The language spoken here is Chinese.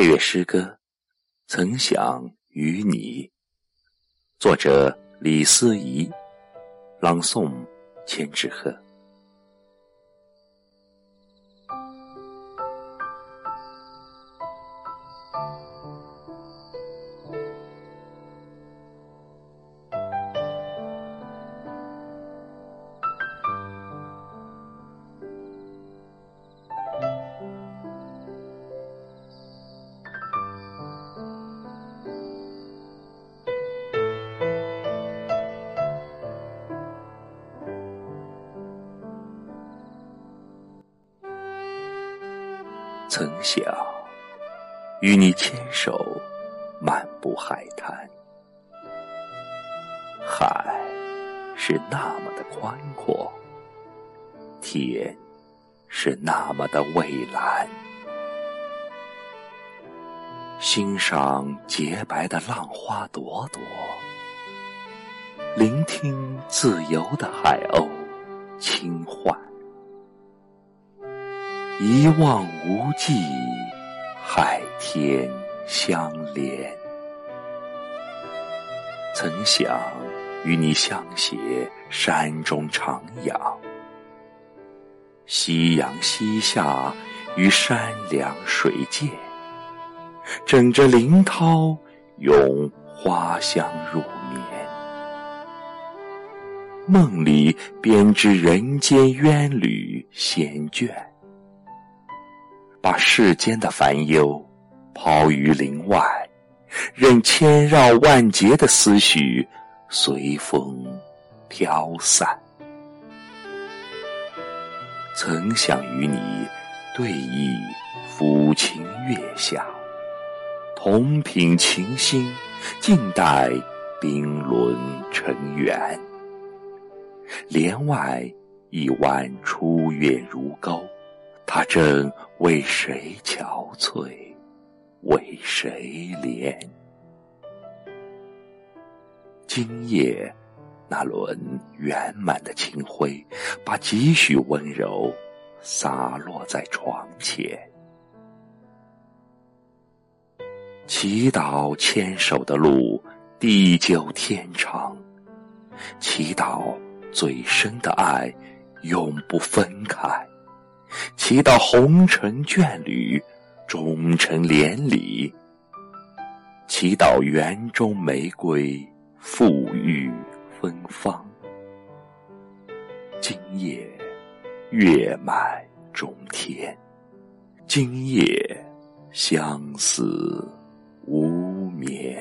配乐诗歌《曾想与你》，作者李思怡，朗诵千纸鹤。曾想与你牵手漫步海滩，海是那么的宽阔，天是那么的蔚蓝。欣赏洁白的浪花朵朵，聆听自由的海鸥轻唤。一望无际，海天相连。曾想与你相携，山中徜徉，夕阳西下，与山凉水涧，枕着林涛，拥花香入眠。梦里编织人间冤侣闲卷。把世间的烦忧抛于林外，任千绕万结的思绪随风飘散。曾想与你对弈抚琴月下，同品琴心，静待冰轮成圆。帘外一弯初月如钩。他正为谁憔悴，为谁怜？今夜那轮圆满的清辉，把几许温柔洒落在床前。祈祷牵手的路地久天长，祈祷最深的爱永不分开。祈祷红尘眷侣终成连理，祈祷园中玫瑰馥郁芬芳。今夜月满中天，今夜相思无眠。